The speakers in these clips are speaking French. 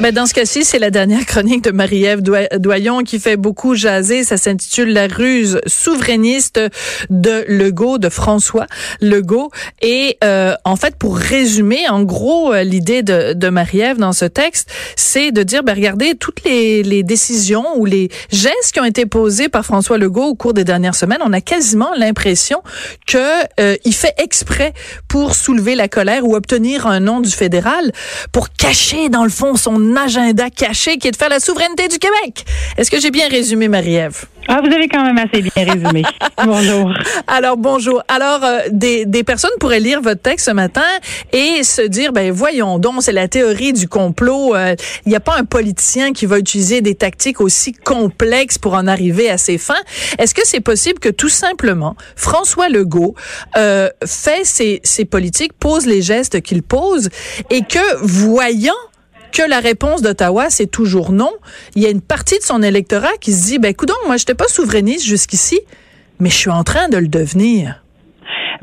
Ben dans ce cas-ci, c'est la dernière chronique de Marie-Ève Doyon qui fait beaucoup jaser. Ça s'intitule La ruse souverainiste de Legault, de François Legault. Et euh, en fait, pour résumer, en gros, euh, l'idée de, de Marie-Ève dans ce texte, c'est de dire, ben regardez, toutes les, décisions ou les gestes qui ont été posés par François Legault au cours des dernières semaines, on a quasiment l'impression que euh, il fait exprès pour soulever la colère ou obtenir un nom du fédéral, pour cacher dans le fond son agenda caché qui est de faire la souveraineté du Québec. Est-ce que j'ai bien résumé, Marie-Ève? Ah, vous avez quand même assez bien résumé. bonjour. Alors, bonjour. Alors, euh, des, des personnes pourraient lire votre texte ce matin et se dire, ben voyons donc, c'est la théorie du complot. Euh, il n'y a pas un politicien qui va utiliser des tactiques aussi complexes pour en arriver à ses fins. Est-ce que c'est possible que tout simplement, François Legault euh, fait ses, ses politiques, pose les gestes qu'il pose et que, voyant que la réponse d'Ottawa, c'est toujours non. Il y a une partie de son électorat qui se dit, ben, écoute, moi, je n'étais pas souverainiste jusqu'ici, mais je suis en train de le devenir.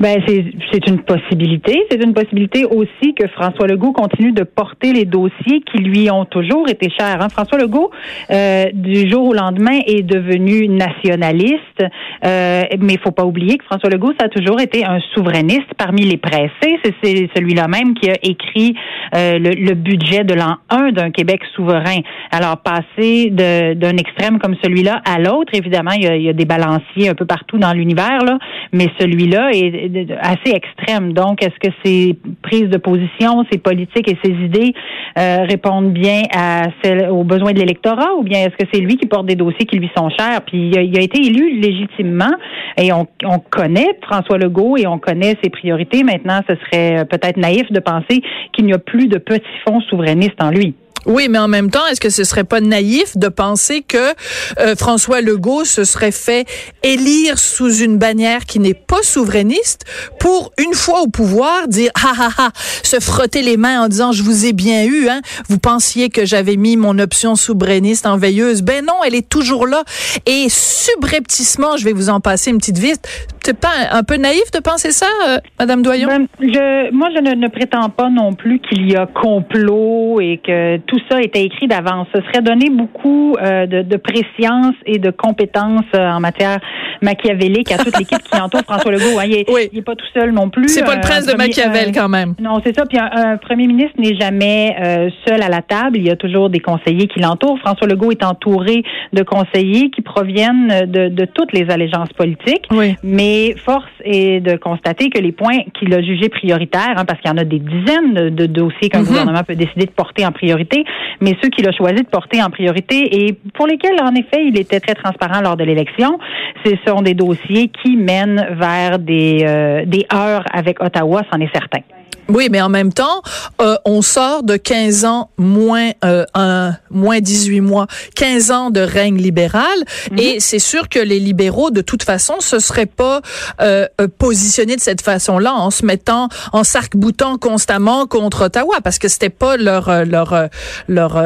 Ben c'est une possibilité. C'est une possibilité aussi que François Legault continue de porter les dossiers qui lui ont toujours été chers. Hein. François Legault, euh, du jour au lendemain, est devenu nationaliste, euh, mais il faut pas oublier que François Legault, ça a toujours été un souverainiste parmi les pressés. C'est celui-là même qui a écrit euh, le, le, budget de l'an 1 d'un Québec souverain. Alors passer d'un extrême comme celui-là à l'autre, évidemment, il y, a, il y a des balanciers un peu partout dans l'univers là, mais celui-là est assez extrême. Donc, est-ce que ces prises de position, ces politiques et ces idées euh, répondent bien à celles, aux besoins de l'électorat ou bien est-ce que c'est lui qui porte des dossiers qui lui sont chers? Puis il a, été élu légitimement et on, on, connaît François Legault et on connaît ses priorités. Maintenant, ce serait peut-être naïf de penser qu'il n'y a plus de petits fonds souverainistes en lui. Oui, mais en même temps, est-ce que ce serait pas naïf de penser que euh, François Legault se serait fait élire sous une bannière qui n'est pas souverainiste pour une fois au pouvoir dire ah ah ah se frotter les mains en disant je vous ai bien eu hein. Vous pensiez que j'avais mis mon option souverainiste en veilleuse. Ben non elle est toujours là. Et subrepticement je vais vous en passer une petite vite c'est pas un, peu naïf de penser ça euh, madame Doyon? Ben, je, moi je ne prétends pas non plus qu'il y a complot et que tout ça était écrit d'avance. Ce serait donner beaucoup euh, de, de préscience et de compétences euh, en matière machiavélique à toute l'équipe qui entoure François Legault. Hein. Il, n'est pas tout seul non plus. C'est pas le prince de Machiavel quand même. Non, c'est ça. Puis un, premier ministre n'est jamais seul à la table. Il y a toujours des conseillers qui l'entourent. François Legault est entouré de conseillers qui proviennent de, de toutes les allégeances politiques. Oui. Mais force est de constater que les points qu'il a jugés prioritaires, hein, parce qu'il y en a des dizaines de, dossiers qu'un mm-hmm. gouvernement peut décider de porter en priorité, mais ceux qu'il a choisi de porter en priorité et pour lesquels, en effet, il était très transparent lors de l'élection, ce sont des dossiers qui mènent vers des, euh, des heures avec Ottawa, c'en est certain. Oui, mais en même temps, euh, on sort de 15 ans moins euh, un, moins 18 mois, 15 ans de règne libéral, mhm. et c'est sûr que les libéraux, de toute façon, se seraient pas euh, euh, positionnés de cette façon-là en se mettant, en s'arc-boutant constamment contre Ottawa, parce que c'était pas leur euh, leur leur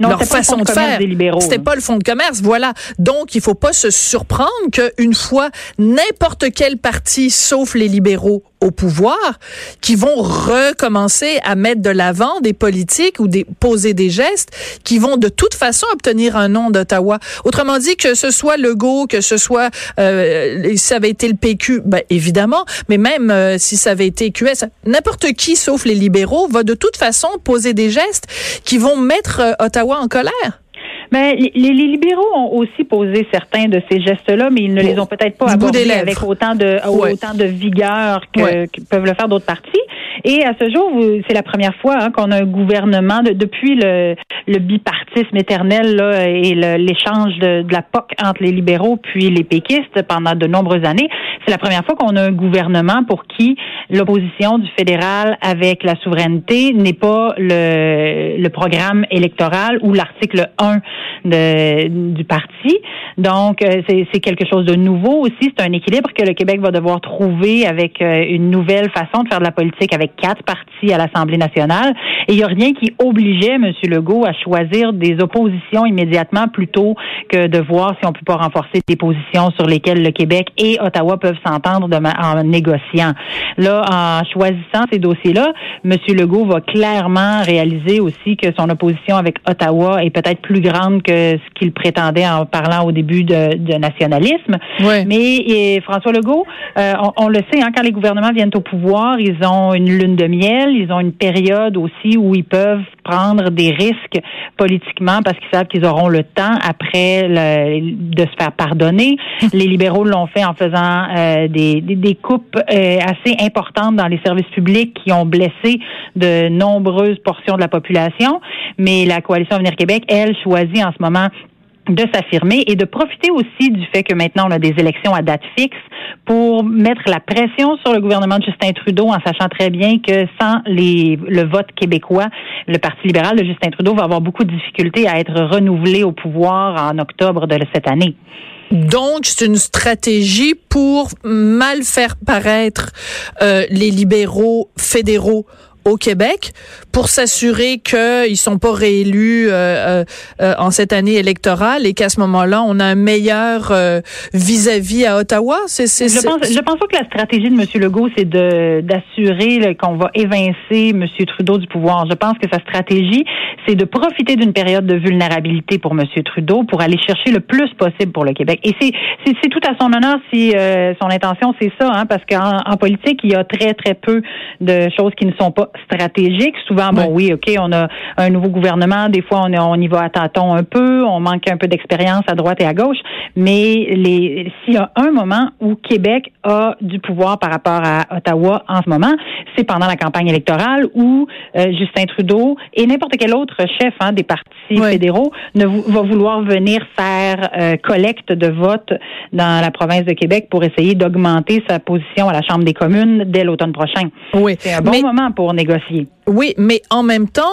leur façon de faire. C'était pas le fond de commerce, voilà. Donc, il faut pas se surprendre qu'une fois n'importe quel parti, sauf les libéraux, au pouvoir, qui vont recommencer à mettre de l'avant des politiques ou des poser des gestes qui vont de toute façon obtenir un nom d'Ottawa. Autrement dit, que ce soit Legault, que ce soit euh, ça avait été le PQ, ben évidemment, mais même euh, si ça avait été QS, n'importe qui sauf les libéraux va de toute façon poser des gestes qui vont mettre euh, Ottawa en colère. Mais les, les, libéraux ont aussi posé certains de ces gestes-là, mais ils ne les ont peut-être pas abordés avec autant de autant de vigueur que, que peuvent le faire d'autres partis. Et à ce jour, c'est la première fois hein, qu'on a un gouvernement de, depuis le, bipartisme éternel et l'échange de, de, la POC entre les libéraux puis les péquistes pendant de nombreuses années. C'est la première fois qu'on a un gouvernement pour qui l'opposition du fédéral avec la souveraineté n'est pas le, le programme électoral ou l'article 1 de, du parti. Donc, euh, c'est quelque chose de nouveau aussi. C'est un équilibre que le Québec va devoir trouver avec euh, une nouvelle façon de faire de la politique avec quatre partis à l'Assemblée nationale. Et il n'y a rien qui obligeait M. Legault à choisir des oppositions immédiatement plutôt que de voir si on peut pas renforcer des positions sur lesquelles le Québec et Ottawa peuvent s'entendre en négociant. Là, en choisissant ces dossiers-là, M. Legault va clairement réaliser aussi que son opposition avec Ottawa est peut-être plus grande que ce qu'il prétendait en parlant au début de, de nationalisme. Mais François Legault, euh, on, le sait, hein, quand les gouvernements viennent au pouvoir, ils ont une lune de miel, ils ont une période aussi où ils peuvent prendre des risques politiquement parce qu'ils savent qu'ils auront le temps après de se faire pardonner. les libéraux l'ont fait en faisant euh, des, des, coupes euh, assez importantes dans les services publics qui ont blessé de nombreuses portions de la population. Mais la coalition Avenir Québec, elle, choisit en ce moment de s'affirmer et de profiter aussi du fait que maintenant on a des élections à date fixe pour mettre la pression sur le gouvernement de Justin Trudeau en sachant très bien que sans le vote québécois, le Parti libéral de Justin Trudeau va avoir beaucoup de difficultés à être renouvelé au pouvoir en octobre de cette année. Donc, c'est une stratégie pour mal faire paraître euh, les libéraux fédéraux au Québec pour s'assurer qu'ils sont pas réélus euh, euh, euh, en cette année électorale et qu'à ce moment-là, on a un meilleur vis-à-vis à Ottawa? C'est, c'est, je pense, je pense pas que la stratégie de M. Legault, c'est de d'assurer qu'on va évincer M. Trudeau du pouvoir. Je pense que sa stratégie, c'est de profiter d'une période de vulnérabilité pour M. Trudeau pour aller chercher le plus possible pour le Québec. Et c'est tout à son honneur si son intention c'est ça, hein, parce qu'en en politique, il y a très très peu de choses qui ne sont pas stratégique. Souvent, bon, oui, OK, on a un nouveau gouvernement. Des fois, on, on y va à tâtons un peu. On manque un peu d'expérience à droite et à gauche. Mais les, s'il y a un moment où Québec a du pouvoir par rapport à Ottawa en ce moment, c'est pendant la campagne électorale où euh, Justin Trudeau et n'importe quel autre chef hein, des partis fédéraux ne va vouloir venir faire euh, collecte de votes dans la province de Québec pour essayer d'augmenter sa position à la Chambre des communes dès l'automne prochain. Oui. C'est un bon moment pour oui, mais en même temps,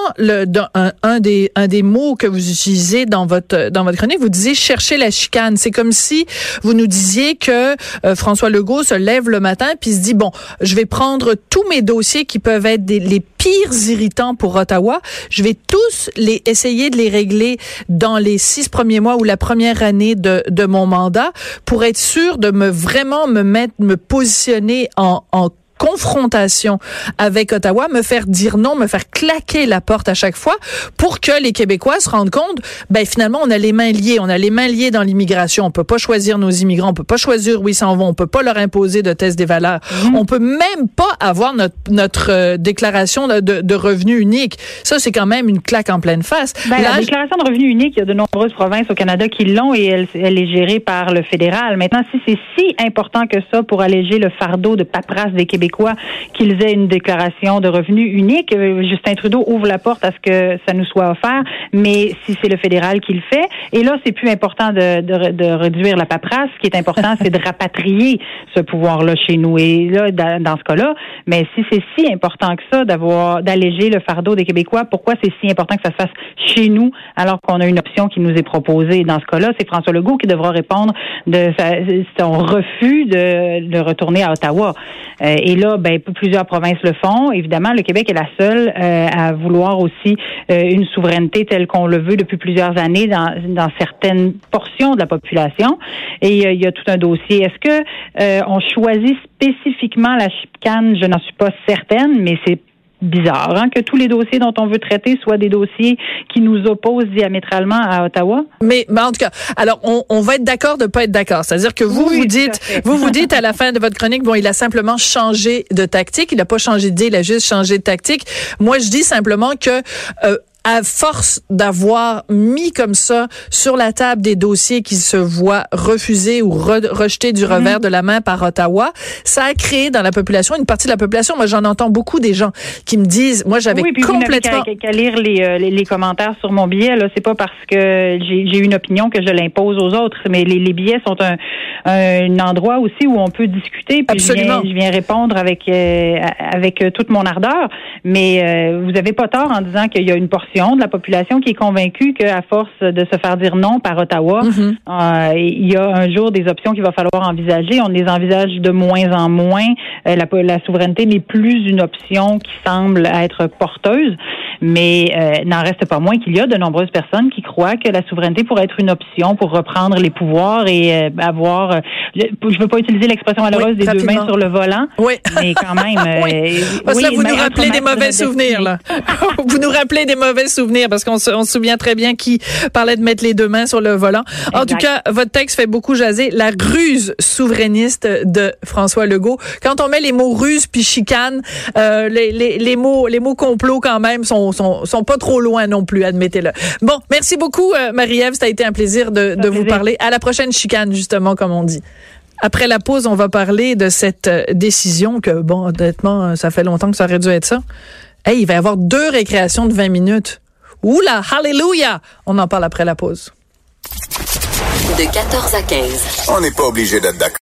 un, des, un des mots que vous utilisez dans votre, dans votre chronique, vous disiez chercher la chicane. C'est comme si vous nous disiez que euh, François Legault se lève le matin puis se dit, bon, je vais prendre tous mes dossiers qui peuvent être les pires irritants pour Ottawa. Je vais tous les essayer de les régler dans les six premiers mois ou la première année de, de mon mandat pour être sûr de me vraiment me mettre, me positionner en, en confrontation avec Ottawa, me faire dire non, me faire claquer la porte à chaque fois pour que les Québécois se rendent compte, ben finalement on a les mains liées, on a les mains liées dans l'immigration, on peut pas choisir nos immigrants, on peut pas choisir où ils s'en vont, on peut pas leur imposer de tests des valeurs, mhm. on peut même pas avoir notre notre euh, déclaration de, de, revenu unique. Ça c'est quand même une claque en pleine face. Ben, la déclaration de revenu unique, il y a de nombreuses provinces au Canada qui l'ont et elle, elle est gérée par le fédéral. Maintenant, si c'est si important que ça pour alléger le fardeau de paperasse des Québécois qu'ils aient une déclaration de revenus unique. Euh, Justin Trudeau ouvre la porte à ce que ça nous soit offert, mais si c'est le fédéral qui le fait, et là, c'est plus important de, de, réduire la paperasse. Ce qui est important, c'est de rapatrier ce pouvoir-là chez nous. Et là, dans, ce cas-là, mais si c'est si important que ça d'avoir d'alléger le fardeau des Québécois, pourquoi c'est si important que ça se fasse chez nous alors qu'on a une option qui nous est proposée? Dans ce cas-là, c'est François Legault qui devra répondre de son refus de, de retourner à Ottawa. Euh, là, ben, plusieurs provinces le font. Évidemment, le Québec est la seule euh, à vouloir aussi euh, une souveraineté telle qu'on le veut depuis plusieurs années dans, dans certaines portions de la population. Et euh, il y a tout un dossier. Est-ce que on choisit spécifiquement la chicane? Je n'en suis pas certaine, mais c'est bizarre hein, que tous les dossiers dont on veut traiter soient des dossiers qui nous opposent diamétralement à Ottawa. Mais, mais en tout cas, alors on, on va être d'accord de pas être d'accord. C'est-à-dire que vous vous dites, vous vous dites à la fin de votre chronique, bon, il a simplement changé de tactique, il n'a pas changé d'idée, il a juste changé de tactique. Moi, je dis simplement que euh, à force d'avoir mis comme ça sur la table des dossiers qui se voient refusés ou rejetés du revers mhm. de la main par Ottawa, ça a créé dans la population une partie de la population. Moi, j'en entends beaucoup des gens qui me disent, moi, j'avais oui, complètement qu'à lire euh, les, les, commentaires sur mon billet. Là, c'est pas parce que j'ai une opinion que je l'impose aux autres, mais les, les billets sont un, un, endroit aussi où on peut discuter. Puis Absolument. Je viens, répondre avec euh, avec toute mon ardeur. Mais euh, vous avez pas tort en disant qu'il y a une portion portion de la population qui est convaincue qu'à force de se faire dire non par Ottawa, Mhm. euh, il y a un jour des options qu'il va falloir envisager. On les envisage de moins en moins. Euh, la, la souveraineté n'est plus une option qui semble être porteuse, mais euh, n'en reste pas moins qu'il y a de nombreuses personnes qui croient que la souveraineté pourrait être une option pour reprendre les pouvoirs et euh, avoir. je veux pas utiliser l'expression malheureuse Oui, des deux rapidement. mains sur le volant, Oui. mais quand même. Oui. Oui, vous nous rappelez des mauvais de souvenirs, là. vous nous rappelez des mauvais souvenirs parce qu'on se, on se souvient très bien qui parlait de mettre les deux mains sur le volant. En tout cas, votre texte fait beaucoup jaser. La ruse souverainiste de François Legault. Quand on met les mots ruse puis chicane, euh, les, les, les mots les mots complot quand même sont, sont, sont pas trop loin non plus, admettez-le. Bon, merci beaucoup, euh, Marie-Ève. Ça a été un plaisir de, de vous parler. À la prochaine chicane, justement, comme on dit. Après la pause, on va parler de cette euh, décision que, bon, honnêtement, ça fait longtemps que ça aurait dû être ça. Hey, il va y avoir deux récréations de 20 minutes. Oula, hallelujah! On en parle après la pause. De 14 à 15. On n'est pas obligé d'être d'accord.